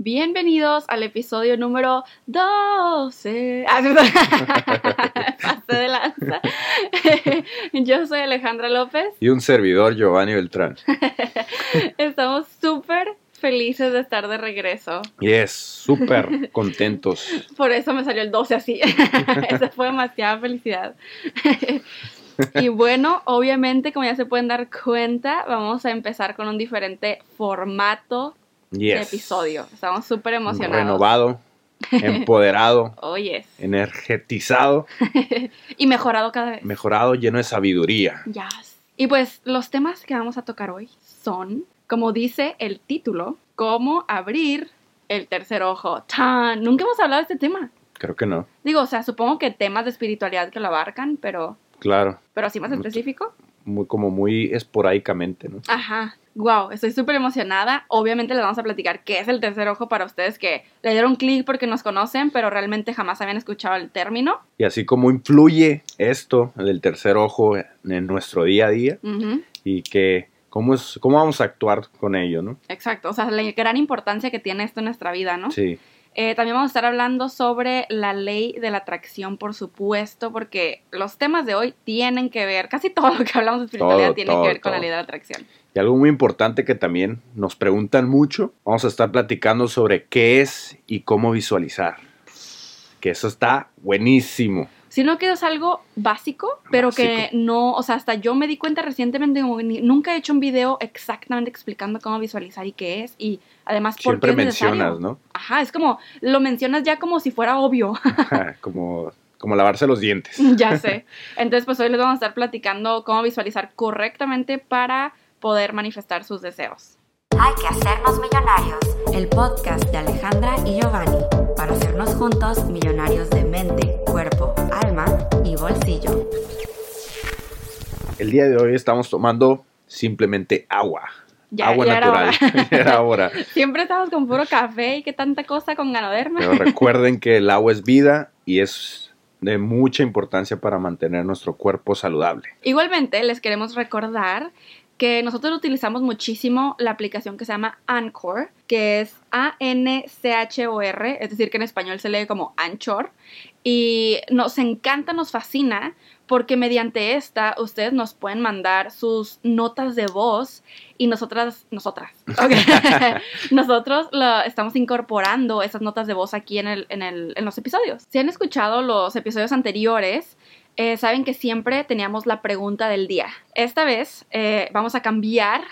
Bienvenidos al episodio número 12. Ah, Pasé de lanza. Yo soy Alejandra López. Y un servidor, Giovanni Beltrán. Estamos súper felices de estar de regreso. Yes, súper contentos. Por eso me salió el 12 así. Esa fue demasiada felicidad. Y bueno, obviamente, como ya se pueden dar cuenta, vamos a empezar con un diferente formato Yes. episodio. Estamos súper emocionados. Renovado, empoderado, Oh, yes. energetizado, Y mejorado cada vez. mejorado, lleno de sabiduría. Yes. Y pues los temas que vamos a tocar hoy son, como dice el título, cómo abrir el tercer ojo. ¡Tan! Nunca hemos hablado de este tema. Creo que no. Digo, o sea, supongo que temas de espiritualidad que lo abarcan, pero, Claro, pero así más específico. muy, como muy esporádicamente, ¿no? Ajá. Wow, estoy súper emocionada. Obviamente les vamos a platicar qué es el tercer ojo para ustedes que le dieron clic porque nos conocen, pero realmente jamás habían escuchado el término. Y así como influye esto del tercer ojo en nuestro día a día Ujú. y que cómo, es, cómo vamos a actuar con ello, ¿no? Exacto, o sea, la gran importancia que tiene esto en nuestra vida, ¿no? Sí, Eh, también vamos a estar hablando sobre la ley de la atracción, por supuesto, porque los temas de hoy tienen que ver, casi todo lo que hablamos de espiritualidad Todo, tiene todo, que ver con la ley de la atracción. Y algo muy importante que también nos preguntan mucho, vamos a estar platicando sobre qué es y cómo visualizar. Que eso está buenísimo. Sino que es algo básico, pero que no, o sea, hasta yo me di cuenta recientemente, como que ni- nunca he hecho un video exactamente explicando cómo visualizar y qué es, y además por Siempre qué es necesario. mencionas, ¿no? Ajá, es como, lo mencionas ya como si fuera obvio. como, como lavarse los dientes. ya sé. Entonces, pues hoy les vamos a estar platicando cómo visualizar correctamente para poder manifestar sus deseos. Hay que hacernos millonarios. El podcast de Alejandra y Giovanni para hacernos juntos millonarios de mente, cuerpo, alma y bolsillo. El día de hoy estamos tomando simplemente agua. Ya, agua ya era natural. hora. Ya era hora. Siempre estamos con puro café y qué tanta cosa con ganoderma. Pero recuerden que el agua es vida y es de mucha importancia para mantener nuestro cuerpo saludable. Igualmente, les queremos recordar que nosotros utilizamos muchísimo la aplicación que se llama Anchor, que es A-N-C-H-O-R, es decir, que en español se lee como Anchor. Y nos encanta, nos fascina, porque mediante esta ustedes nos pueden mandar sus notas de voz y nosotras, nosotras, ok, nosotros lo- estamos incorporando esas notas de voz aquí en, el, en, el, en los episodios. Si han escuchado los episodios anteriores, eh, saben que siempre teníamos la pregunta del día. Esta vez eh, vamos a cambiar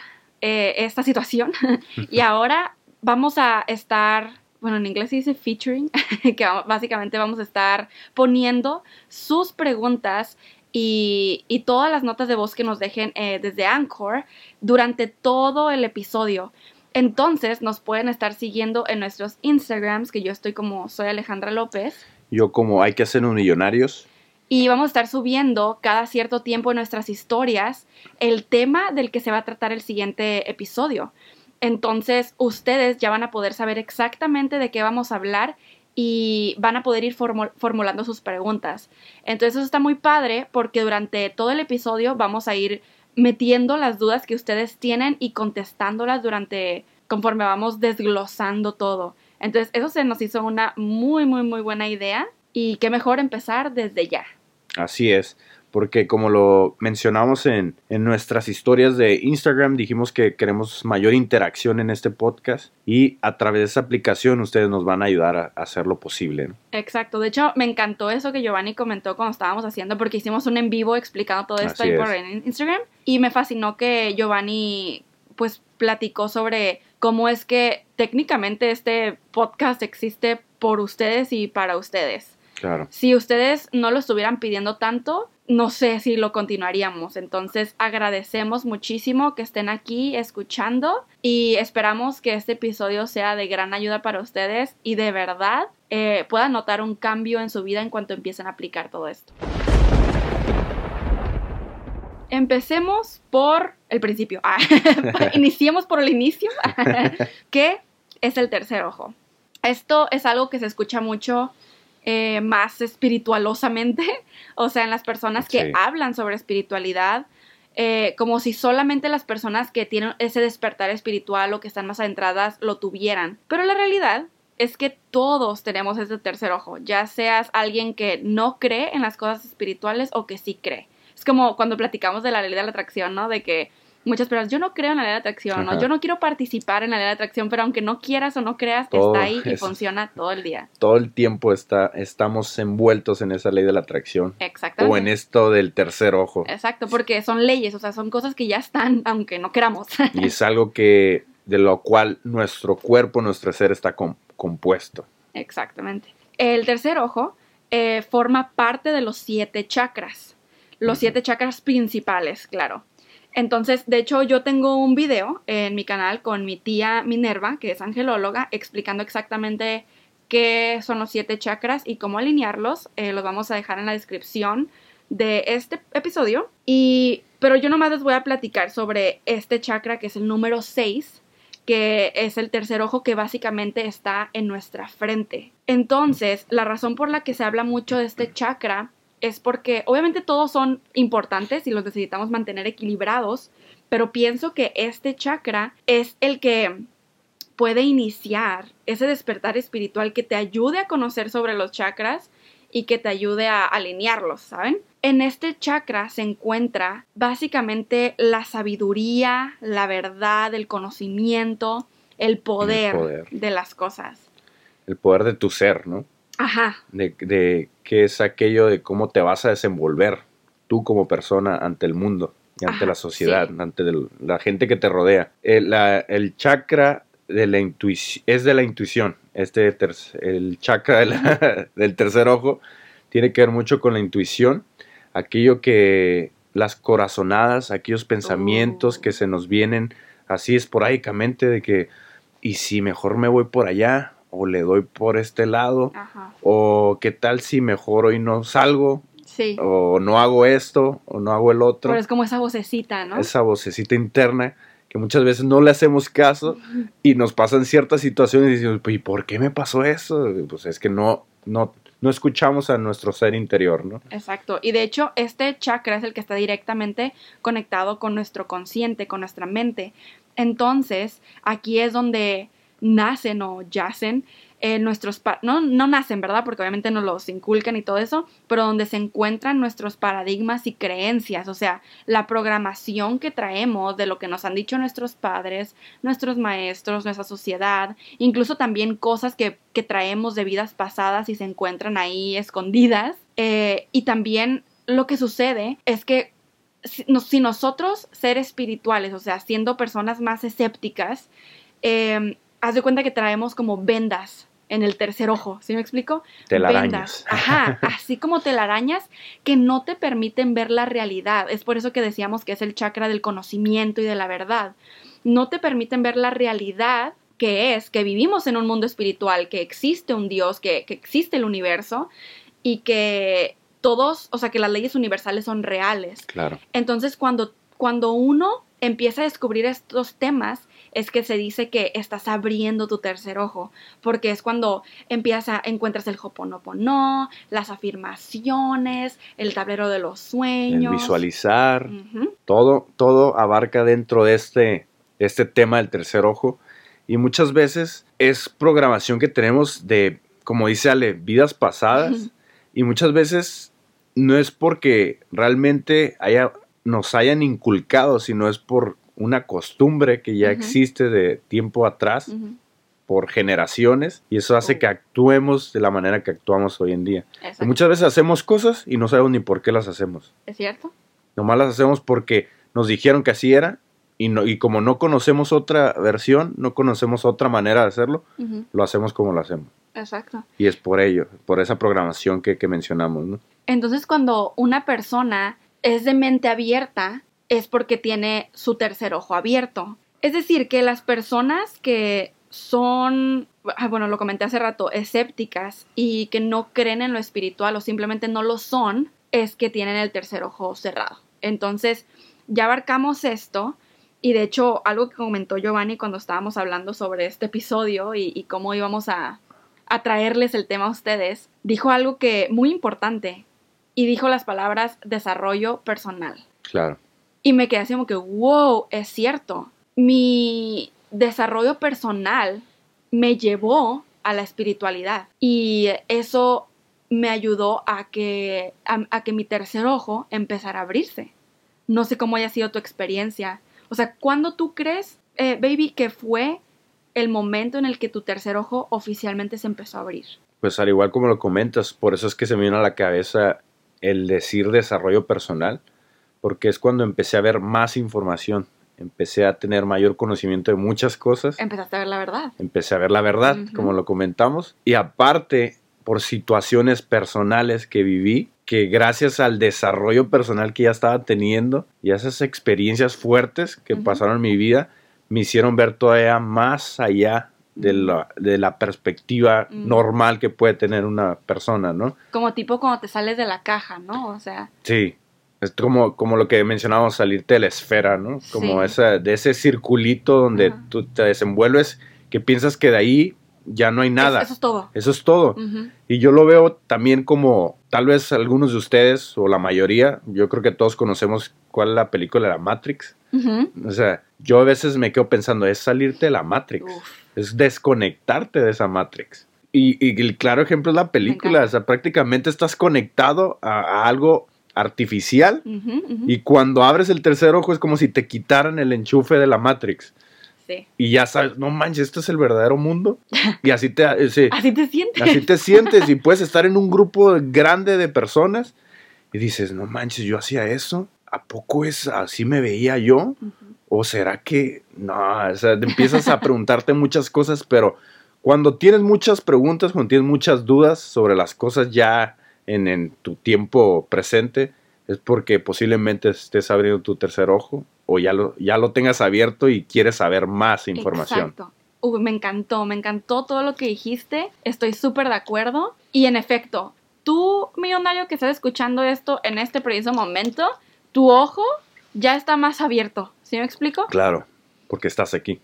eh, esta situación y ahora vamos a estar, bueno, en inglés se dice featuring, que básicamente vamos a estar poniendo sus preguntas y, y todas las notas de voz que nos dejen desde Anchor durante todo el episodio. Entonces nos pueden estar siguiendo en nuestros Instagrams, que yo estoy como soy Alejandra López. Yo como hay que hacer un millonarios, Y vamos a estar subiendo cada cierto tiempo en nuestras historias el tema del que se va a tratar el siguiente episodio. Entonces, ustedes ya van a poder saber exactamente de qué vamos a hablar y van a poder ir formu- formulando sus preguntas. Entonces, eso está muy padre porque durante todo el episodio vamos a ir metiendo las dudas que ustedes tienen y contestándolas durante conforme vamos desglosando todo. Entonces, eso se nos hizo una muy, muy, muy buena idea y qué mejor empezar desde ya. así es. Porque como lo mencionamos en, en nuestras historias de Instagram, dijimos que queremos mayor interacción en este podcast y a través de esa aplicación ustedes nos van a ayudar a, a hacer lo posible. ¿no? Exacto, de hecho me encantó eso que Giovanni comentó cuando estábamos haciendo porque hicimos un en vivo explicando todo esto ahí por en Instagram y me fascinó que Giovanni pues platicó sobre cómo es que técnicamente este podcast existe por ustedes y para ustedes. Claro. Si ustedes no lo estuvieran pidiendo tanto, no sé si lo continuaríamos. Entonces agradecemos muchísimo que estén aquí escuchando y esperamos que este episodio sea de gran ayuda para ustedes y de verdad eh, puedan notar un cambio en su vida en cuanto empiecen a aplicar todo esto. Empecemos por el principio. Ah, Iniciemos por el inicio. ¿Qué es el tercer ojo? Esto es algo que se escucha mucho eh, más espiritualosamente, o sea, en las personas que Sí. hablan sobre espiritualidad, eh, como si solamente las personas que tienen ese despertar espiritual o que están más adentradas lo tuvieran. Pero la realidad es que todos tenemos ese tercer ojo, ya seas alguien que no cree en las cosas espirituales o que sí cree. Es como cuando platicamos de la ley de la atracción, ¿no? De que muchas personas, yo no creo en la ley de atracción, ¿no? Yo no quiero participar en la ley de atracción, pero aunque no quieras o no creas, Todo está ahí y funciona todo el día. Todo el tiempo está, estamos envueltos en esa ley de la atracción. Exactamente. O en esto del tercer ojo. Exacto, porque son leyes, o sea, son cosas que ya están, aunque no queramos. Y es algo que de lo cual nuestro cuerpo, nuestro ser está com- compuesto. Exactamente. El tercer ojo eh, forma parte de los siete chakras. Los siete chakras principales, claro. Entonces, de hecho, yo tengo un video en mi canal con mi tía Minerva, que es angelóloga, explicando exactamente qué son los siete chakras y cómo alinearlos. Eh, los vamos a dejar en la descripción de este episodio. Y, pero yo nomás les voy a platicar sobre este chakra que es el número 6, que es el tercer ojo que básicamente está en nuestra frente. Entonces, la razón por la que se habla mucho de este chakra es porque obviamente todos son importantes y los necesitamos mantener equilibrados, pero pienso que este chakra es el que puede iniciar ese despertar espiritual que te ayude a conocer sobre los chakras y que te ayude a alinearlos, ¿saben? En este chakra se encuentra básicamente la sabiduría, la verdad, el conocimiento, el poder, poder. de las cosas. El poder de tu ser, ¿no? Ajá, De, de qué es aquello de cómo te vas a desenvolver tú como persona ante el mundo y ante Ajá, la sociedad, ante el- la gente que te rodea. El, la- el chakra de la intuición es de la intuición. Este ter- el chakra de la- del tercer ojo tiene que ver mucho con la intuición, aquello que las corazonadas, aquellos pensamientos Oh. que se nos vienen así esporádicamente de que y si mejor me voy por allá o le doy por este lado ajá, o qué tal si mejor hoy no salgo sí. o no hago esto o no hago el otro Pero es como esa vocecita, ¿no? esa vocecita interna que muchas veces no le hacemos caso y nos pasan ciertas situaciones y decimos, "Pues, ¿y por qué me pasó eso? Pues es que no, no, no escuchamos a nuestro ser interior, ¿no? Exacto. Y de hecho, este chakra es el que está directamente conectado con nuestro consciente, con nuestra mente. Entonces, aquí es donde nacen o yacen eh, nuestros, no, no nacen, ¿verdad? Porque obviamente nos los inculcan y todo eso, pero donde se encuentran nuestros paradigmas y creencias, o sea, la programación que traemos de lo que nos han dicho nuestros padres, nuestros maestros, nuestra sociedad, incluso también cosas que, que traemos de vidas pasadas y se encuentran ahí escondidas. Eh, y también lo que sucede es que si, si nosotros, ser espirituales, o sea, siendo personas más escépticas, eh, haz de cuenta que traemos como vendas en el tercer ojo, ¿sí me explico? Telarañas. Vendas. Ajá, así como telarañas que no te permiten ver la realidad. Es por eso que decíamos que es el chakra del conocimiento y de la verdad. No te permiten ver la realidad que es que vivimos en un mundo espiritual, que existe un Dios, que, que existe el universo y que todos, o sea, que las leyes universales son reales. Claro. Entonces, cuando, cuando uno empieza a descubrir estos temas, es que se dice que estás abriendo tu tercer ojo, porque es cuando empiezas a, encuentras el hoponopono, las afirmaciones, el tablero de los El sueños. visualizar, Ujú, todo, todo abarca dentro de este, este tema del tercer ojo. Y muchas veces es programación que tenemos de, como dice Ale, vidas pasadas. Y muchas veces no es porque realmente haya, nos hayan inculcado, sino es por una costumbre que ya existe de tiempo atrás, por generaciones, y eso hace que actuemos de la manera que actuamos hoy en día. Muchas veces hacemos cosas y no sabemos ni por qué las hacemos. ¿Es cierto? Nomás las hacemos porque nos dijeron que así era y, no, y como no conocemos otra versión, no conocemos otra manera de hacerlo, lo hacemos como lo hacemos. Exacto. Y es por ello, por esa programación que, que mencionamos, ¿no? Entonces, cuando una persona es de mente abierta, es porque tiene su tercer ojo abierto. Es decir, que las personas que son, ah, bueno, lo comenté hace rato, escépticas y que no creen en lo espiritual o simplemente no lo son, es que tienen el tercer ojo cerrado. Entonces, ya abarcamos esto. Y de hecho, algo que comentó Giovanni cuando estábamos hablando sobre este episodio y, cómo íbamos a, a traerles el tema a ustedes, dijo algo que muy importante y dijo las palabras desarrollo personal. Claro. Y me quedé así como que, wow, es cierto. Mi desarrollo personal me llevó a la espiritualidad y eso me ayudó a que, a, que mi tercer ojo empezara a abrirse. No sé cómo haya sido tu experiencia. O sea, ¿cuándo tú crees, eh, baby, que fue el momento en el que tu tercer ojo oficialmente se empezó a abrir? Pues al igual como lo comentas, por eso es que se me vino a la cabeza el decir desarrollo personal, porque es cuando empecé a ver más información, empecé a tener mayor conocimiento de muchas cosas. Empezaste a ver la verdad. Empecé a ver la verdad, como lo comentamos, y aparte por situaciones personales que viví, que gracias al desarrollo personal que ya estaba teniendo y a esas experiencias fuertes que pasaron en mi vida, me hicieron ver todavía más allá de la, de la perspectiva normal que puede tener una persona, ¿no? Como tipo cuando te sales de la caja, ¿no? O sea. Sí, es como, como lo que mencionábamos, salirte de la esfera, ¿no? Como esa, de ese circulito donde tú te desenvuelves, que piensas que de ahí ya no hay nada. Eso, es todo. Eso es todo. Y yo lo veo también como, tal vez algunos de ustedes, o la mayoría, yo creo que todos conocemos cuál es la película de la Matrix. O sea, yo a veces me quedo pensando, es salirte de la Matrix, es desconectarte de esa Matrix. Y, el claro ejemplo es la película, o sea, prácticamente estás conectado a, algo artificial y cuando abres el tercer ojo es como si te quitaran el enchufe de la Matrix. Y ya sabes, no manches, esto es el verdadero mundo. Y así te, eh, así te sientes. Así te sientes y puedes estar en un grupo grande de personas y dices, no manches, yo hacía eso. ¿A poco es así me veía yo? ¿O será que no? O sea, empiezas a preguntarte muchas cosas, pero cuando tienes muchas preguntas, cuando tienes muchas dudas sobre las cosas ya en, en tu tiempo presente, es porque posiblemente estés abriendo tu tercer ojo o ya lo, ya lo tengas abierto y quieres saber más información. Exacto. me encantó, me encantó todo lo que dijiste, estoy súper de acuerdo y en efecto, tú millonario que estás escuchando esto en este preciso momento, tu ojo ya está más abierto, ¿sí me explico? Claro, porque estás aquí.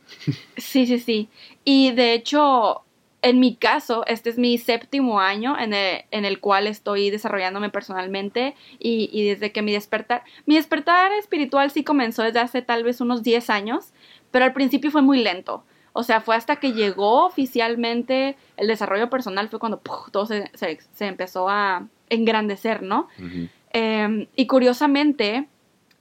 sí, sí, sí. Y de hecho, en mi caso, este es mi séptimo año en el, cual estoy desarrollándome personalmente y, desde que mi despertar, mi despertar espiritual sí comenzó desde hace tal vez unos 10 años, pero al principio fue muy lento. O sea, fue hasta que llegó oficialmente el desarrollo personal, fue cuando todo se, empezó a engrandecer, ¿no? Em, y curiosamente,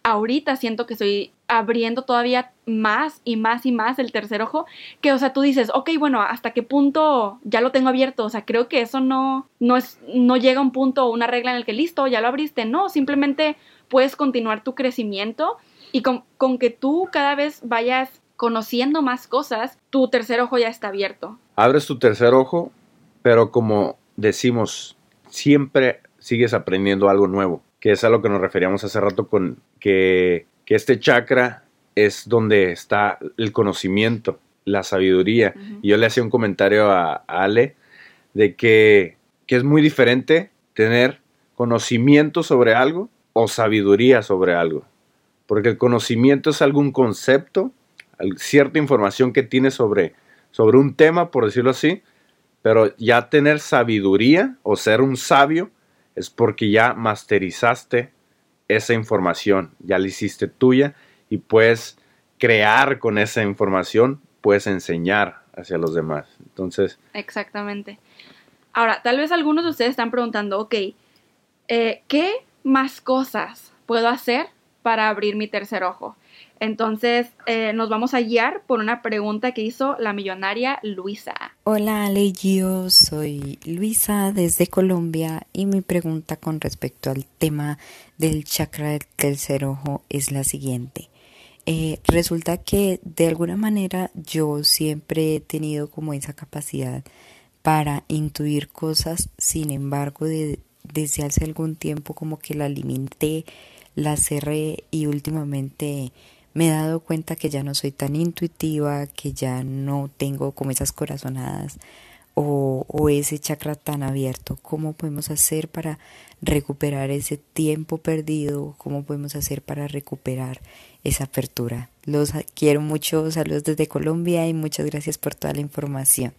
ahorita siento que estoy abriendo todavía más y más y más el tercer ojo, que, o sea, tú dices, ok, bueno, ¿hasta qué punto ya lo tengo abierto? O sea, creo que eso no, no, es, no llega a un punto o una regla en el que listo, ya lo abriste, no, simplemente puedes continuar tu crecimiento y con, con que tú cada vez vayas conociendo más cosas, tu tercer ojo ya está abierto. Abres tu tercer ojo, pero como decimos, siempre sigues aprendiendo algo nuevo, que es a lo que nos referíamos hace rato con que que este chakra es donde está el conocimiento, la sabiduría. Y yo le hacía un comentario a, Ale de que, que, es muy diferente tener conocimiento sobre algo o sabiduría sobre algo. Porque el conocimiento es algún concepto, cierta información que tienes sobre, sobre un tema, por decirlo así, pero ya tener sabiduría o ser un sabio es porque ya masterizaste esa información, ya la hiciste tuya y puedes crear con esa información, puedes enseñar hacia los demás. Entonces. Exactamente. Ahora, tal vez algunos de ustedes están preguntando, ok, eh, ¿qué más cosas puedo hacer para abrir mi tercer ojo? Entonces eh, nos vamos a guiar por una pregunta que hizo la millonaria Luisa. Hola Ale, yo soy Luisa desde Colombia y mi pregunta con respecto al tema del chakra del tercer ojo es la siguiente. Eh, resulta que de alguna manera yo siempre he tenido como esa capacidad para intuir cosas, sin embargo desde hace algún tiempo como que la limité, la cerré y últimamente me he dado cuenta que ya no soy tan intuitiva, que ya no tengo como esas corazonadas o, ese chakra tan abierto. ¿Cómo podemos hacer para recuperar ese tiempo perdido? ¿Cómo podemos hacer para recuperar esa apertura? Los quiero mucho, saludos desde Colombia y muchas gracias por toda la información.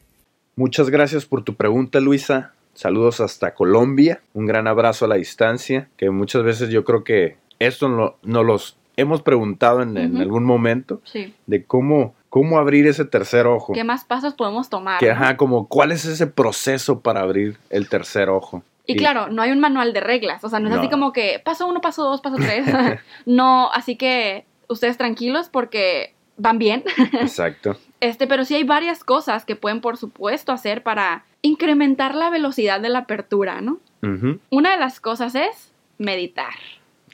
Muchas gracias por tu pregunta, Luisa. Saludos hasta Colombia. Un gran abrazo a la distancia, que muchas veces yo creo que esto no los hemos preguntado en, algún momento Sí. de cómo, cómo abrir ese tercer ojo. ¿Qué más pasos podemos tomar? Que, no? ajá, como cuál es ese proceso para abrir el tercer ojo. Y claro, no hay un manual de reglas, o sea, no es así como que paso uno, paso dos, paso tres. no, así que ustedes tranquilos porque van bien. Exacto. Este, pero sí hay varias cosas que pueden, por supuesto, hacer para incrementar la velocidad de la apertura, ¿no? Una de las cosas es meditar.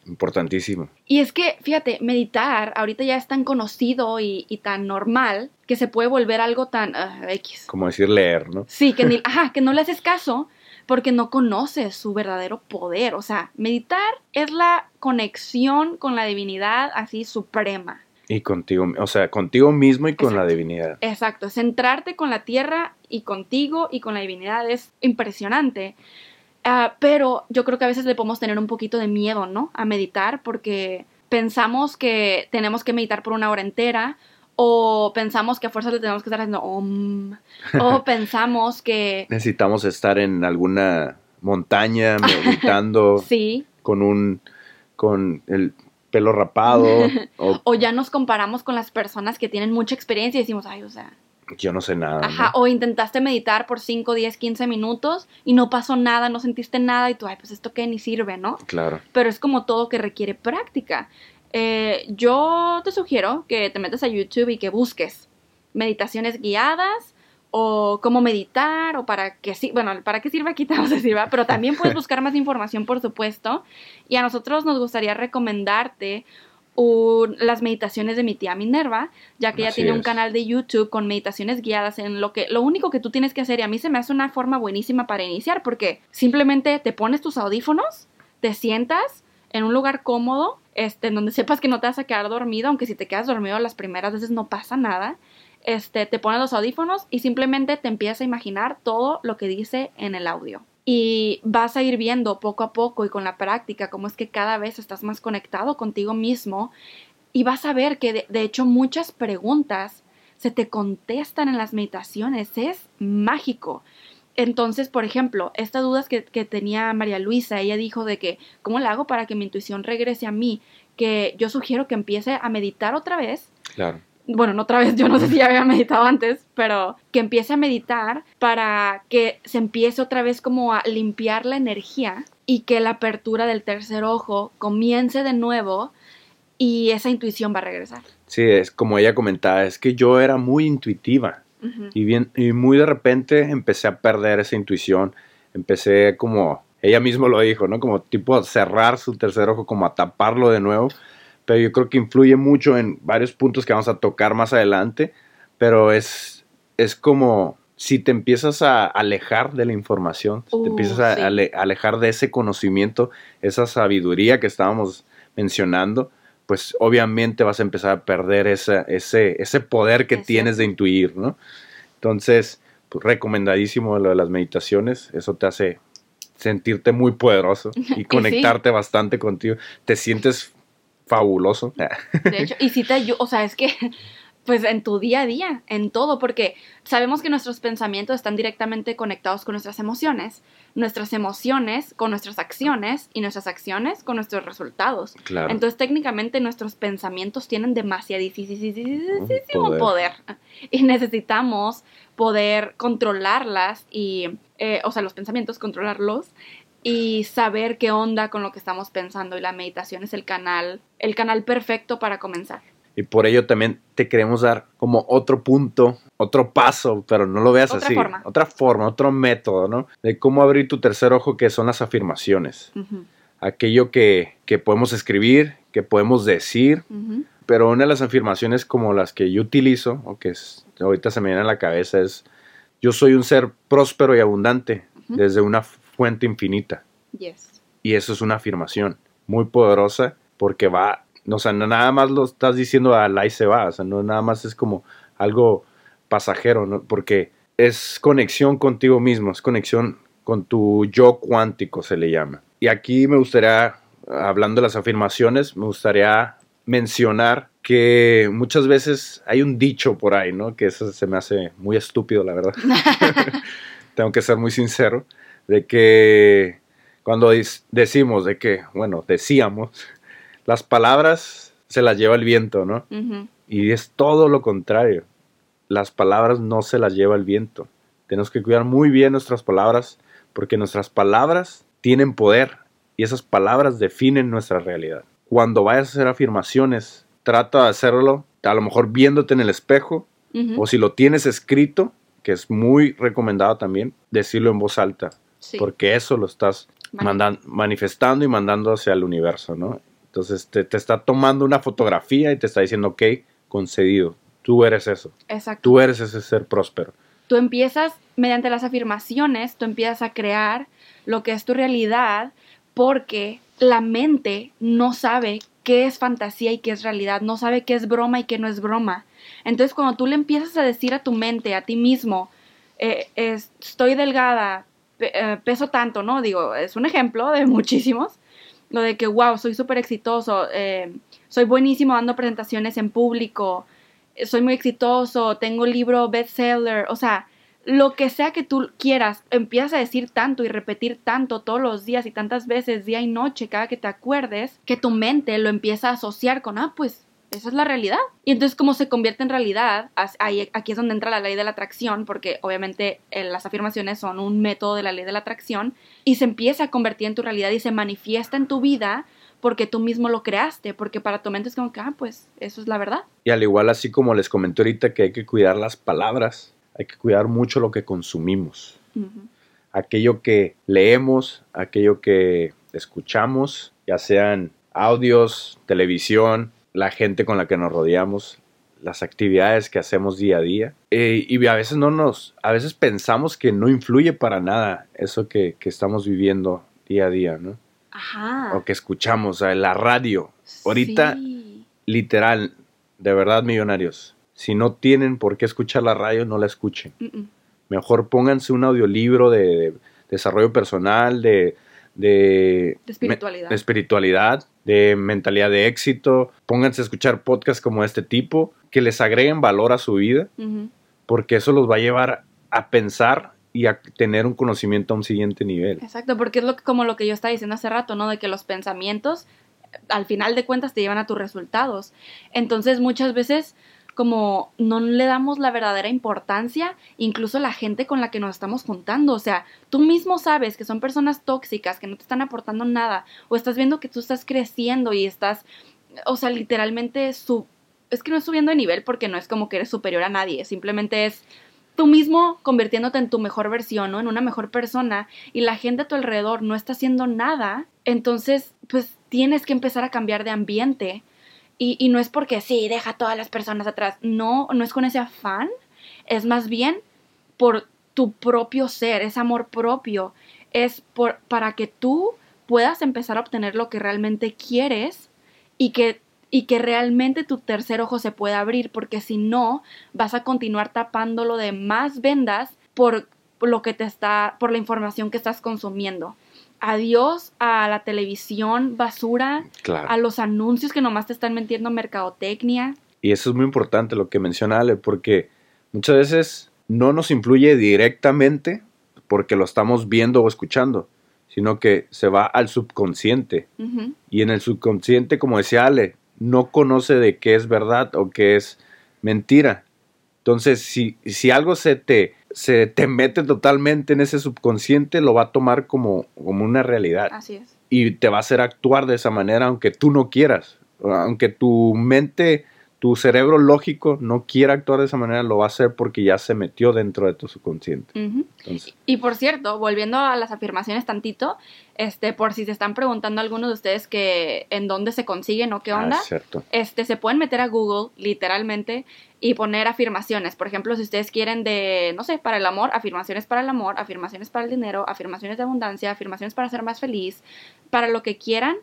Importantísimo. Y es que, fíjate, meditar ahorita ya es tan conocido y, y tan normal que se puede volver algo tan ah, X. Como decir leer, ¿no? Sí, que, ni, ajá, que no le haces caso porque no conoces su verdadero poder. O sea, meditar es la conexión con la divinidad así suprema. Y contigo, o sea, contigo mismo y con la divinidad. Exacto, centrarte con la tierra y contigo y con la divinidad es impresionante. Ah, pero yo creo que a veces le podemos tener un poquito de miedo, ¿no? A meditar porque pensamos que tenemos que meditar por una hora entera o pensamos que a fuerzas le tenemos que estar haciendo om, o pensamos que Necesitamos estar en alguna montaña meditando sí, con un con el pelo rapado o o ya nos comparamos con las personas que tienen mucha experiencia y decimos, ay, o sea, yo no sé nada. ¿no? Ajá, o intentaste meditar por 5, 10, 15 minutos y no pasó nada, no sentiste nada y tú, ay, pues esto que ni sirve, ¿no? Claro. Pero es como todo que requiere práctica. Eh, yo te sugiero que te metas a YouTube y que busques meditaciones guiadas o cómo meditar o para qué sí, bueno, para qué sirve aquí te vamos a decir, ¿va? pero también puedes buscar más información, por supuesto, y a nosotros nos gustaría recomendarte las meditaciones de mi tía Minerva, ya que ella tiene un canal de YouTube con meditaciones guiadas en lo que lo único que tú tienes que hacer y a mí se me hace una forma buenísima para iniciar porque simplemente te pones tus audífonos, te sientas en un lugar cómodo, este, en donde sepas que no te vas a quedar dormido, aunque si te quedas dormido las primeras veces no pasa nada. Este, te pones los audífonos y simplemente te empiezas a imaginar todo lo que dice en el audio. Y vas a ir viendo poco a poco y con la práctica cómo es que cada vez estás más conectado contigo mismo y vas a ver que de, hecho muchas preguntas se te contestan en las meditaciones. Es mágico. Entonces, por ejemplo, estas dudas que, que tenía María Luisa, ella dijo de que, ¿cómo le hago para que mi intuición regrese a mí? Que yo sugiero que empiece a meditar otra vez Claro. Bueno, no otra vez, yo no sé si ya había meditado antes, pero que empiece a meditar para que se empiece otra vez como a limpiar la energía y que la apertura del tercer ojo comience de nuevo y esa intuición va a regresar. Sí, es como ella comentaba, es que yo era muy intuitiva Ujú. y bien y muy de repente empecé a perder esa intuición, empecé como ella mismo lo dijo, ¿no? Como tipo a cerrar su tercer ojo, como a taparlo de nuevo, pero yo creo que influye mucho en varios puntos que vamos a tocar más adelante, pero es es como si te empiezas a alejar de la información, si te Uh, empiezas a sí. ale- alejar de ese conocimiento, esa sabiduría que estábamos mencionando, pues obviamente vas a empezar a perder esa- ese, ese poder que Es tienes de intuir, ¿no? Entonces, pues, recomendadísimo lo de las meditaciones, eso te hace sentirte muy poderoso y sí. conectarte bastante contigo, te sientes fabuloso. De hecho, y si te ayuda, o sea, es que, pues en tu día a día, en todo, porque sabemos que nuestros pensamientos están directamente conectados con nuestras emociones, nuestras emociones con nuestras acciones y nuestras acciones con nuestros resultados. Claro. Entonces, técnicamente, nuestros pensamientos tienen demasiadísimo Poder. poder. Y necesitamos poder controlarlas y, eh, o sea, los pensamientos, controlarlos y saber qué onda con lo que estamos pensando. Y la meditación es el canal, el canal perfecto para comenzar. Y por ello también te queremos dar como otro punto, otro paso, pero no lo veas Otra así. forma. Otra forma, otro método, ¿no? De cómo abrir tu tercer ojo, que son las afirmaciones. Aquello que, que podemos escribir, que podemos decir, pero una de las afirmaciones como las que yo utilizo, o que es- ahorita se me viene a la cabeza, es yo soy un ser próspero y abundante desde una fuente infinita. Yes. Y eso es una afirmación muy poderosa porque va, o sea, no nada más lo estás diciendo al ahí se va, o sea, no nada más es como algo pasajero, ¿no? Porque es conexión contigo mismo, es conexión con tu yo cuántico, se le llama. Y aquí me gustaría, hablando de las afirmaciones, me gustaría mencionar que muchas veces hay un dicho por ahí, ¿no? Que eso se me hace muy estúpido, la verdad. Tengo que ser muy sincero, de que cuando decimos de que, bueno, decíamos, las palabras se las lleva el viento, ¿no? Y es todo lo contrario. Las palabras no se las lleva el viento. Tenemos que cuidar muy bien nuestras palabras porque nuestras palabras tienen poder y esas palabras definen nuestra realidad. Cuando vayas a hacer afirmaciones, trata de hacerlo a lo mejor viéndote en el espejo o si lo tienes escrito, que es muy recomendado también, decirlo en voz alta, Sí. porque eso lo estás mandan- manifestando y mandando hacia el universo, ¿no? Entonces te, te está tomando una fotografía y te está diciendo, ok, concedido, tú eres eso, Exacto. tú eres ese ser próspero. tú empiezas, mediante las afirmaciones, tú empiezas a crear lo que es tu realidad porque la mente no sabe qué es fantasía y qué es realidad, no sabe qué es broma y qué no es broma. Entonces cuando tú le empiezas a decir a tu mente, a ti mismo, eh, es- estoy delgada, peso tanto, ¿no? Digo, es un ejemplo de muchísimos. Lo de que, wow, soy súper exitoso, eh, soy buenísimo dando presentaciones en público, eh, soy muy exitoso, tengo libro bestseller, o sea, lo que sea que tú quieras, empiezas a decir tanto y repetir tanto todos los días y tantas veces, día y noche, cada que te acuerdes, que tu mente lo empieza a asociar con, ah, pues esa es la realidad. Y entonces como se convierte en realidad, ahí, aquí es donde entra la ley de la atracción, porque obviamente eh, las afirmaciones son un método de la ley de la atracción, y se empieza a convertir en tu realidad y se manifiesta en tu vida porque tú mismo lo creaste, porque para tu mente es como que, ah, pues eso es la verdad. Y al igual así como les comenté ahorita que hay que cuidar las palabras, hay que cuidar mucho lo que consumimos. Aquello que leemos, aquello que escuchamos, ya sean audios, televisión, la gente con la que nos rodeamos, las actividades que hacemos día a día. Eh, y a veces no nos, a veces pensamos que no influye para nada eso que, que estamos viviendo día a día, ¿no? Ajá. O que escuchamos, o sea, la radio. Ahorita Sí. literal, de verdad, millonarios. Si no tienen por qué escuchar la radio, no la escuchen. Mejor pónganse un audiolibro de, de desarrollo personal, de, de, De espiritualidad. de espiritualidad, de mentalidad de éxito. Pónganse a escuchar podcasts como este tipo, que les agreguen valor a su vida, porque eso los va a llevar a pensar y a tener un conocimiento a un siguiente nivel. Exacto, porque es lo como lo que yo estaba diciendo hace rato, ¿no? De que los pensamientos, al final de cuentas, te llevan a tus resultados. Entonces, muchas veces, como no le damos la verdadera importancia, incluso la gente con la que nos estamos juntando. O sea, tú mismo sabes que son personas tóxicas, que no te están aportando nada, o estás viendo que tú estás creciendo y estás, o sea, literalmente su es que no es subiendo de nivel porque no es como que eres superior a nadie, simplemente es tú mismo convirtiéndote en tu mejor versión, ¿no? En una mejor persona y la gente a tu alrededor no está haciendo nada, entonces pues tienes que empezar a cambiar de ambiente y, y no es porque sí, deja a todas las personas atrás, no, no es con ese afán, es más bien por tu propio ser, es amor propio, es por, para que tú puedas empezar a obtener lo que realmente quieres y que y que realmente tu tercer ojo se pueda abrir, porque si no, vas a continuar tapándolo de más vendas por lo que te está, por la información que estás consumiendo. Adiós a la televisión basura, Claro. a los anuncios que nomás te están metiendo mercadotecnia. Y eso es muy importante lo que menciona Ale, porque muchas veces no nos influye directamente porque lo estamos viendo o escuchando, sino que se va al subconsciente. Y en el subconsciente, como decía Ale, no conoce de qué es verdad o qué es mentira. Entonces, si, si algo se te, se te mete totalmente en ese subconsciente, lo va a tomar como, como una realidad Así es. y te va a hacer actuar de esa manera aunque tú no quieras. Aunque tu mente, tu cerebro lógico no quiera actuar de esa manera, lo va a hacer porque ya se metió dentro de tu subconsciente. Entonces, Y por cierto, volviendo a las afirmaciones tantito, este, por si se están preguntando algunos de ustedes que en dónde se consiguen o qué ah, onda, es cierto. este, se pueden meter a Google, literalmente, y poner afirmaciones. Por ejemplo, si ustedes quieren de, no sé, para el amor, afirmaciones para el amor, afirmaciones para el dinero, afirmaciones de abundancia, afirmaciones para ser más feliz, para lo que quieran.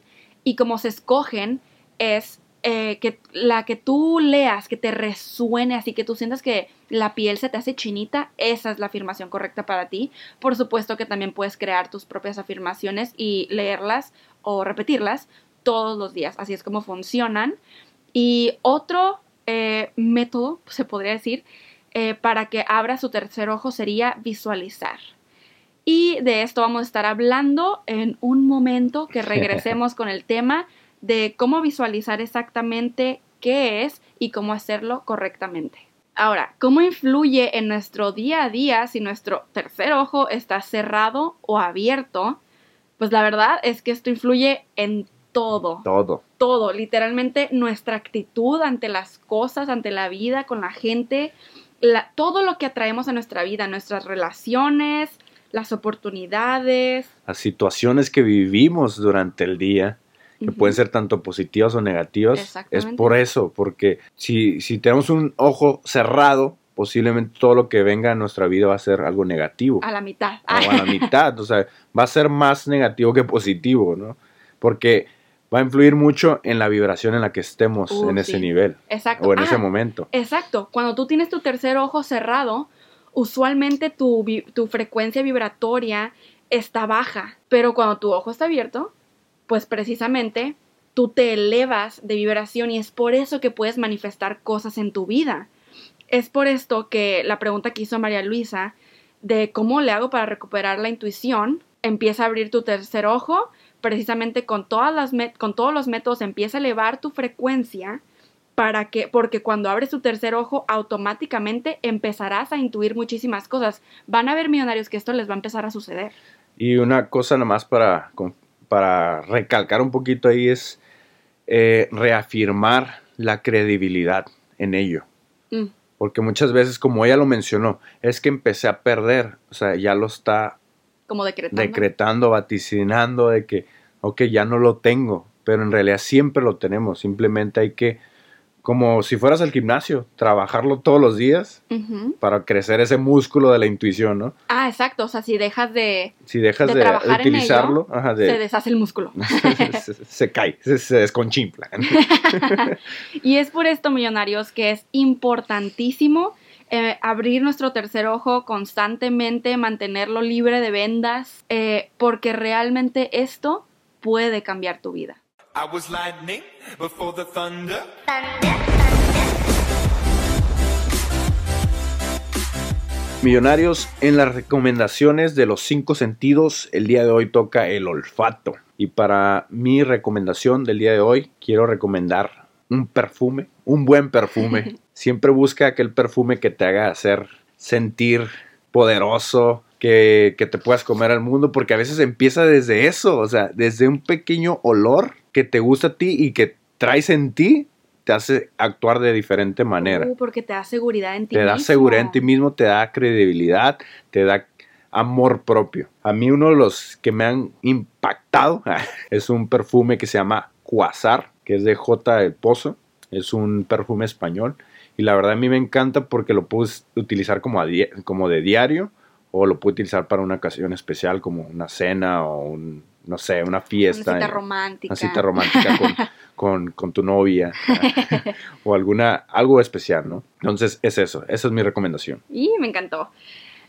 Y como se escogen, es eh, que la que tú leas, que te resuene, así que tú sientas que la piel se te hace chinita, esa es la afirmación correcta para ti. Por supuesto que también puedes crear tus propias afirmaciones y leerlas o repetirlas todos los días. Así es como funcionan. Y otro eh, método, se podría decir, eh, para que abra su tercer ojo sería visualizar. Y de esto vamos a estar hablando en un momento que regresemos con el tema de cómo visualizar exactamente qué es y cómo hacerlo correctamente. Ahora, ¿cómo influye en nuestro día a día si nuestro tercer ojo está cerrado o abierto? Pues la verdad es que esto influye en todo. Todo. Todo, literalmente nuestra actitud ante las cosas, ante la vida, con la gente, la- todo lo que atraemos a nuestra vida, nuestras relaciones, las oportunidades. Las situaciones que vivimos durante el día, que pueden ser tanto positivas o negativas, es por eso, porque si, si tenemos un ojo cerrado, posiblemente todo lo que venga a nuestra vida va a ser algo negativo. A la mitad. o a la mitad, o sea, va a ser más negativo que positivo, ¿no? Porque va a influir mucho en la vibración en la que estemos Uh, en ese nivel Exacto. o en ese Ah, momento. Exacto. Cuando tú tienes tu tercer ojo cerrado, usualmente tu, tu frecuencia vibratoria está baja. Pero cuando tu ojo está abierto, pues precisamente tú te elevas de vibración y es por eso que puedes manifestar cosas en tu vida. Es por esto que la pregunta que hizo María Luisa de cómo le hago para recuperar la intuición, empieza a abrir tu tercer ojo, precisamente con, todas las con todos los métodos empieza a elevar tu frecuencia para que, porque cuando abres tu tercer ojo, automáticamente empezarás a intuir muchísimas cosas. Van a haber millonarios que esto les va a empezar a suceder. Y una cosa nomás para, para recalcar un poquito ahí es eh, reafirmar la credibilidad en ello. Mm, Porque muchas veces, como ella lo mencionó, es que empecé a perder, o sea, ya lo está como decretando. decretando, vaticinando de que, ok, ya no lo tengo, pero en realidad siempre lo tenemos, simplemente hay que, como si fueras al gimnasio, trabajarlo todos los días para crecer ese músculo de la intuición, ¿no? Ah, exacto. O sea, si dejas de... Si dejas De utilizarlo, ajá, de- Se deshace el músculo. se, se cae, se, se desconchimpla. Y es por esto, millonarios, que es importantísimo eh, abrir nuestro tercer ojo constantemente, mantenerlo libre de vendas, eh, porque realmente esto puede cambiar tu vida. I was lightning before the thunder. Millonarios, en las recomendaciones de los cinco sentidos, el día de hoy toca el olfato. Y para mi recomendación del día de hoy, quiero recomendar un perfume, un buen perfume. Siempre busca aquel perfume que te haga hacer sentir poderoso, que, que te puedas comer al mundo, porque a veces empieza desde eso, o sea, desde un pequeño olor que te gusta a ti y que traes en ti, te hace actuar de diferente manera Uh, porque te da seguridad en ti te da mismo. seguridad en ti mismo, te da credibilidad, te da amor propio. A mí uno de los que me han impactado es un perfume que se llama Quasar, que es de J. del Pozo. Es un perfume español. Y la verdad a mí me encanta porque lo puedes utilizar como, a di- como de diario o lo puedo utilizar para una ocasión especial como una cena o un, no sé, una Una fiesta. cita en- romántica. una cita romántica con, con, con tu novia o alguna, algo especial, ¿no? Entonces es eso, esa es mi recomendación. Y me encantó.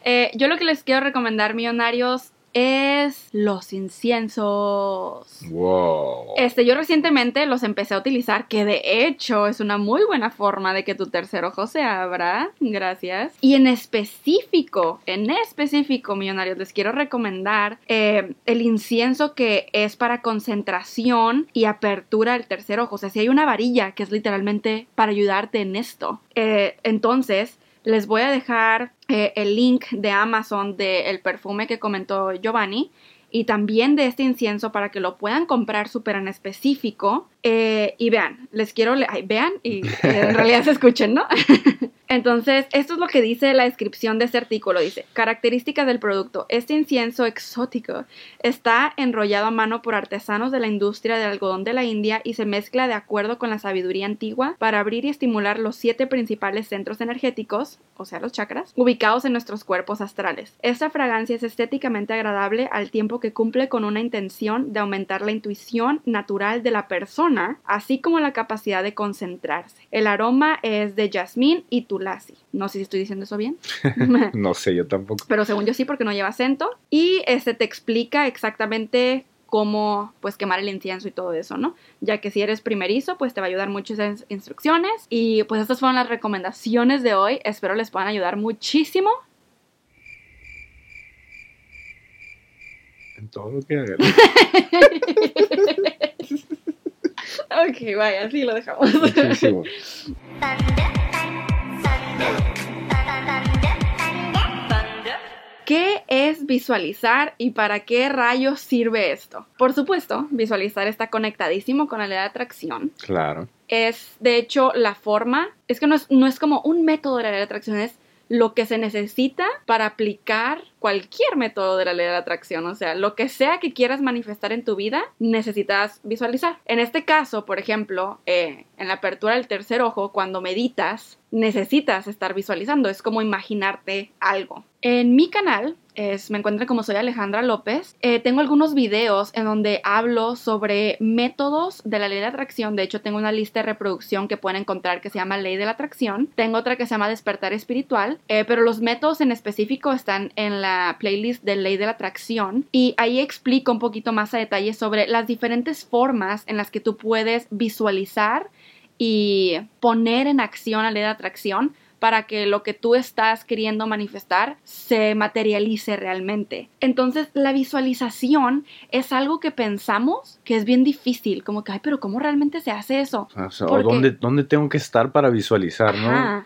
Eh, yo lo que les quiero recomendar, millonarios, es los inciensos. Wow. Este, yo recientemente los empecé a utilizar, que de hecho es una muy buena forma de que tu tercer ojo se abra. Gracias. Y en específico, en específico, millonarios, les quiero recomendar eh, el incienso que es para concentración y apertura del tercer ojo. O sea, si hay una varilla que es literalmente para ayudarte en esto. Eh, entonces, les voy a dejar eh, el link de Amazon del perfume que comentó Giovanni y también de este incienso para que lo puedan comprar súper en específico. Eh, y vean, les quiero, ay, vean y eh, en realidad se escuchen, ¿no? Entonces, esto es lo que dice la descripción de este artículo. Dice, características del producto. Este incienso exótico está enrollado a mano por artesanos de la industria del algodón de la India y se mezcla de acuerdo con la sabiduría antigua para abrir y estimular los siete principales centros energéticos, o sea, los chakras, ubicados en nuestros cuerpos astrales. Esta fragancia es estéticamente agradable al tiempo que cumple con una intención de aumentar la intuición natural de la persona, así como la capacidad de concentrarse. El aroma es de jazmín y tulasi. No sé si estoy diciendo eso bien. No sé, yo tampoco. pero según yo sí porque no lleva acento y este te explica exactamente cómo pues quemar el incienso y todo eso, ¿no? Ya que si eres primerizo, pues te va a ayudar mucho esas instrucciones y pues estas fueron las recomendaciones de hoy, espero les puedan ayudar muchísimo. En todo lo que hagan. Ok, vaya, así lo dejamos. Muchísimo. ¿Qué es visualizar y para qué rayos sirve esto? Por supuesto, visualizar está conectadísimo con la ley de atracción. Claro. Es, de hecho, la forma, es que no es, no es como un método de la ley de atracción, es lo que se necesita para aplicar cualquier método de la ley de la atracción. O sea, lo que sea que quieras manifestar en tu vida, necesitas visualizar. En este caso, por ejemplo, eh, en la apertura del tercer ojo, cuando meditas, necesitas estar visualizando. Es como imaginarte algo. En mi canal, me encuentran como soy Alejandra López. Eh, tengo algunos videos en donde hablo sobre métodos de la ley de atracción. De hecho, tengo una lista de reproducción que pueden encontrar que se llama Ley de la Atracción. Tengo otra que se llama Despertar Espiritual. Eh, pero los métodos en específico están en la playlist de Ley de la Atracción. Y ahí explico un poquito más a detalle sobre las diferentes formas en las que tú puedes visualizar y poner en acción la ley de atracción para que lo que tú estás queriendo manifestar se materialice realmente. Entonces, la visualización es algo que pensamos que es bien difícil, como que, ay, pero ¿cómo realmente se hace eso? O sea, Porque- ¿dónde, ¿dónde tengo que estar para visualizar, no?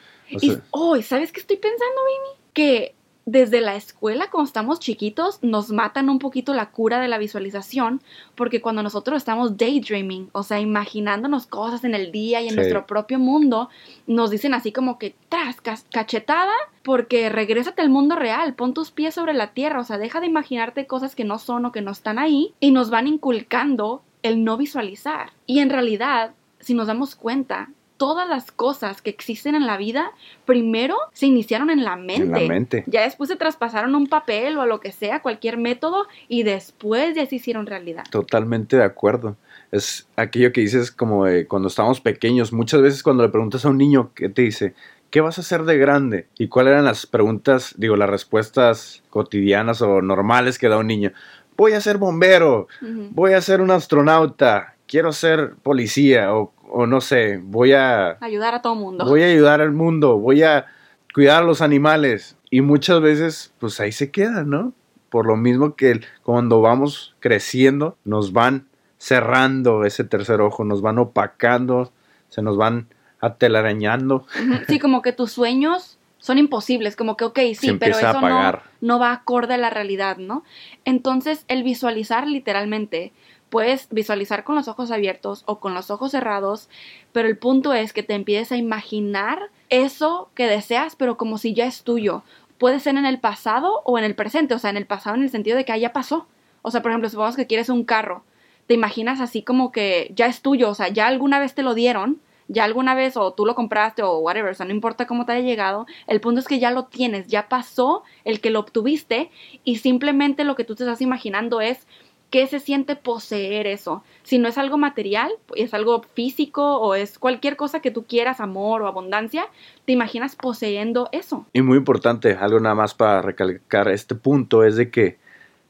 O Y ¿sabes qué estoy pensando, Baby? Que desde la escuela, cuando estamos chiquitos, nos matan un poquito la cura de la visualización, porque cuando nosotros estamos daydreaming, o sea, imaginándonos cosas en el día y en Sí. nuestro propio mundo, nos dicen así como que, tras, cachetada, porque regrésate al mundo real, pon tus pies sobre la tierra, o sea, deja de imaginarte cosas que no son o que no están ahí, y nos van inculcando el no visualizar. Y en realidad, si nos damos cuenta, todas las cosas que existen en la vida, primero se iniciaron en la mente. En la mente. Ya después se traspasaron a un papel o a lo que sea, cualquier método, y después ya se hicieron realidad. Totalmente de acuerdo. Es aquello que dices como de cuando estábamos pequeños. Muchas veces cuando le preguntas a un niño, ¿qué te dice? ¿Qué vas a hacer de grande? ¿Y cuáles eran las preguntas, digo, las respuestas cotidianas o normales que da un niño? Voy a ser bombero, voy a ser un astronauta, quiero ser policía o, o no sé, voy a, Ayudar a todo mundo. voy a ayudar al mundo, voy a cuidar a los animales. Y muchas veces, pues ahí se queda, ¿no? Por lo mismo que cuando vamos creciendo, nos van cerrando ese tercer ojo, nos van opacando, se nos van atelarañando. Sí, como que tus sueños son imposibles, como que, ok, sí, pero eso no, no va acorde a la realidad, ¿no? Entonces, el visualizar literalmente, puedes visualizar con los ojos abiertos o con los ojos cerrados, pero el punto es que te empieces a imaginar eso que deseas, pero como si ya es tuyo. Puede ser en el pasado o en el presente, o sea, en el pasado en el sentido de que ya pasó. O sea, por ejemplo, supongamos que quieres un carro, te imaginas así como que ya es tuyo, o sea, ya alguna vez te lo dieron, ya alguna vez o tú lo compraste o whatever, o sea, no importa cómo te haya llegado, el punto es que ya lo tienes, ya pasó el que lo obtuviste y simplemente lo que tú te estás imaginando es qué se siente poseer eso. Si no es algo material, es algo físico o es cualquier cosa que tú quieras, amor o abundancia, te imaginas poseyendo eso. Y muy importante, algo nada más para recalcar este punto, es de que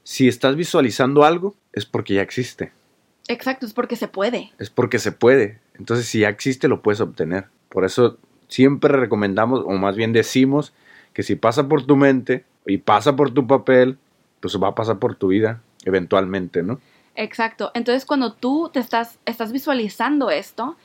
si estás visualizando algo, es porque ya existe, Exacto, es porque se puede. es porque se puede. Entonces, si ya existe, lo puedes obtener. Por eso siempre recomendamos, o más bien decimos, que si pasa por tu mente y pasa por tu papel, pues va a pasar por tu vida eventualmente, ¿no? Exacto. Entonces, cuando tú te estás, estás visualizando esto,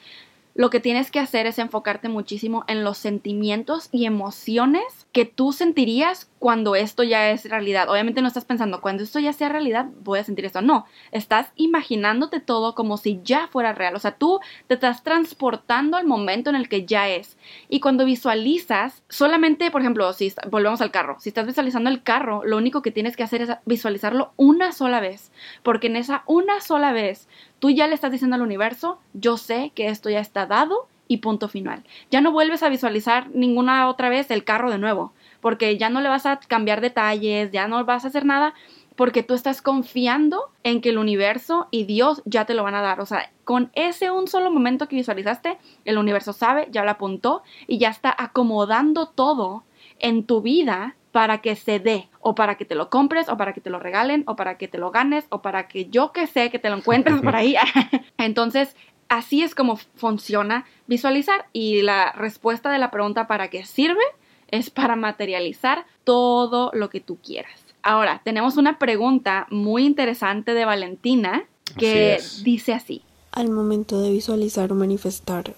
lo que tienes que hacer es enfocarte muchísimo en los sentimientos y emociones que tú sentirías cuando esto ya es realidad. Obviamente no estás pensando, cuando esto ya sea realidad, voy a sentir esto. No, estás imaginándote todo como si ya fuera real. O sea, tú te estás transportando al momento en el que ya es. Y cuando visualizas, solamente, por ejemplo, si volvemos al carro, si estás visualizando el carro, lo único que tienes que hacer es visualizarlo una sola vez. Porque en esa una sola vez, tú ya le estás diciendo al universo, yo sé que esto ya está dado y punto final. Ya no vuelves a visualizar ninguna otra vez el carro de nuevo, porque ya no le vas a cambiar detalles, ya no vas a hacer nada, porque tú estás confiando en que el universo y Dios ya te lo van a dar. O sea, con ese un solo momento que visualizaste, el universo sabe, ya lo apuntó y ya está acomodando todo en tu vida para que se dé, o para que te lo compres, o para que te lo regalen, o para que te lo ganes, o para que yo que sé que te lo encuentres por ahí. Entonces, así es como funciona visualizar y la respuesta de la pregunta para qué sirve es para materializar todo lo que tú quieras. Ahora, tenemos una pregunta muy interesante de Valentina que Así dice así. al momento de visualizar o manifestar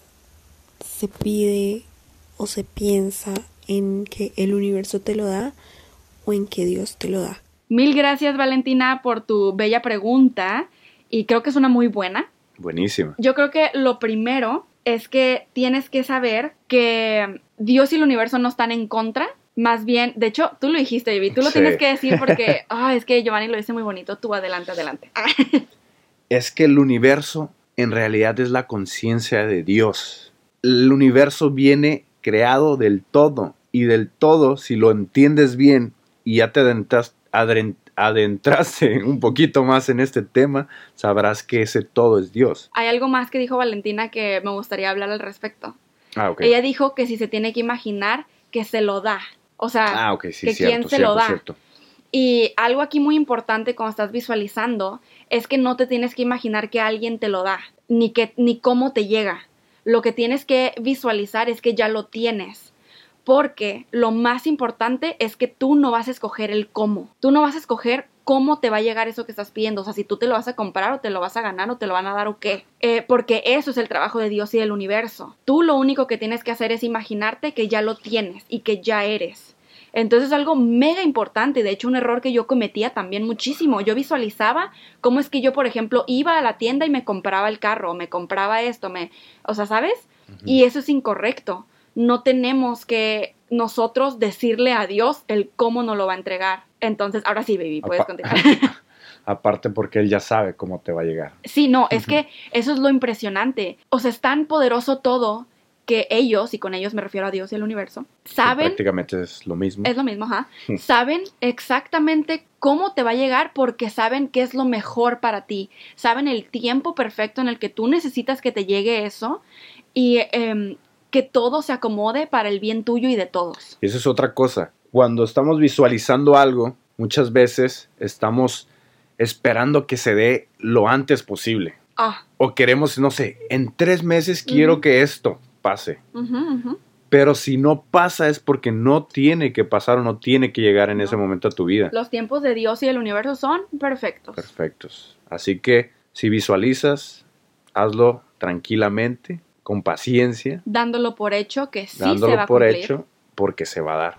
se pide o se piensa en que el universo te lo da o en que Dios te lo da? Mil gracias Valentina por tu bella pregunta y creo que es una muy buena. Buenísima. Yo creo que lo primero es que tienes que saber que Dios y el universo no están en contra. Más bien, de hecho, tú lo dijiste, Vivi, tú lo Sí. tienes que decir porque, ah, es que Giovanni lo dice muy bonito, tú adelante, adelante. Es que el universo en realidad es la conciencia de Dios. El universo viene creado del todo y del todo, si lo entiendes bien y ya te adentras- adentraste un poquito más en este tema, sabrás que ese todo es Dios. Hay algo más que dijo Valentina que me gustaría hablar al respecto. Ah. Ella dijo que si se tiene que imaginar que se lo da. O sea, Ah, sí, que cierto, quién se cierto, lo da. cierto. Y algo aquí muy importante cuando estás visualizando es que no te tienes que imaginar que alguien te lo da, ni que ni cómo te llega. Lo que tienes que visualizar es que ya lo tienes. Porque lo más importante es que tú no vas a escoger el cómo. Tú no vas a escoger cómo te va a llegar eso que estás pidiendo. O sea, si tú te lo vas a comprar o te lo vas a ganar o te lo van a dar o qué. Eh, porque eso es el trabajo de Dios y del universo. Tú lo único que tienes que hacer es imaginarte que ya lo tienes y que ya eres. Entonces es algo mega importante, de hecho un error que yo cometía también muchísimo. Yo visualizaba cómo es que yo, por ejemplo, iba a la tienda y me compraba el carro, me compraba esto, me, o sea, ¿sabes? Y eso es incorrecto. No tenemos que nosotros decirle a Dios el cómo nos lo va a entregar. Entonces, ahora sí, baby, puedes continuar. Aparte porque él ya sabe cómo te va a llegar. Sí, no, es que eso es lo impresionante. O sea, es tan poderoso todo que ellos, y con ellos me refiero a Dios y el universo, Que saben Prácticamente es lo mismo. Es lo mismo, ajá. Hmm. Saben exactamente cómo te va a llegar porque saben qué es lo mejor para ti. Saben el tiempo perfecto en el que tú necesitas que te llegue eso y em, que todo se acomode para el bien tuyo y de todos. Eso es otra cosa. Cuando estamos visualizando algo, muchas veces estamos esperando que se dé lo antes posible. Ah, O queremos, no sé, en tres meses quiero que esto pase. Pero si no pasa es porque no tiene que pasar o no tiene que llegar en No. ese momento a tu vida. los tiempos de Dios y del universo son perfectos. Perfectos. Así que si visualizas, hazlo tranquilamente, con paciencia, Dándolo por hecho que sí se va a por cumplir. hecho, porque se va a dar.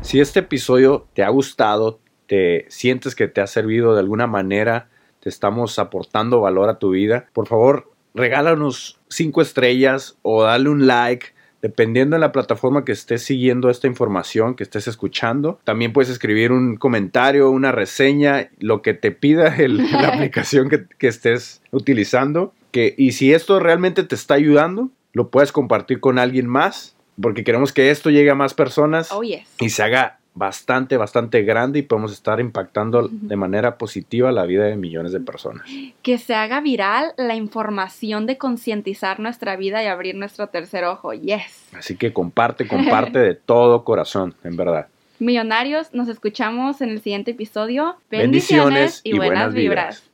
Si este episodio te ha gustado, te sientes que te ha servido de alguna manera, te estamos aportando valor a tu vida, por favor, regálanos cinco estrellas o dale un like. Dependiendo de la plataforma que estés siguiendo esta información, que estés escuchando, también puedes escribir un comentario, una reseña, lo que te pida el- la aplicación que, que estés utilizando. Que, y si esto realmente te está ayudando, lo puedes compartir con alguien más, porque queremos que esto llegue a más personas Oh, yes. y se haga bastante, bastante grande y podemos estar impactando de manera positiva la vida de millones de personas. Que se haga viral la información de concientizar nuestra vida y abrir nuestro tercer ojo. Yes. Así que comparte, comparte de todo corazón, en verdad. Millonarios, nos escuchamos en el siguiente episodio. Bendiciones Bendiciones, y, buenas, vibras.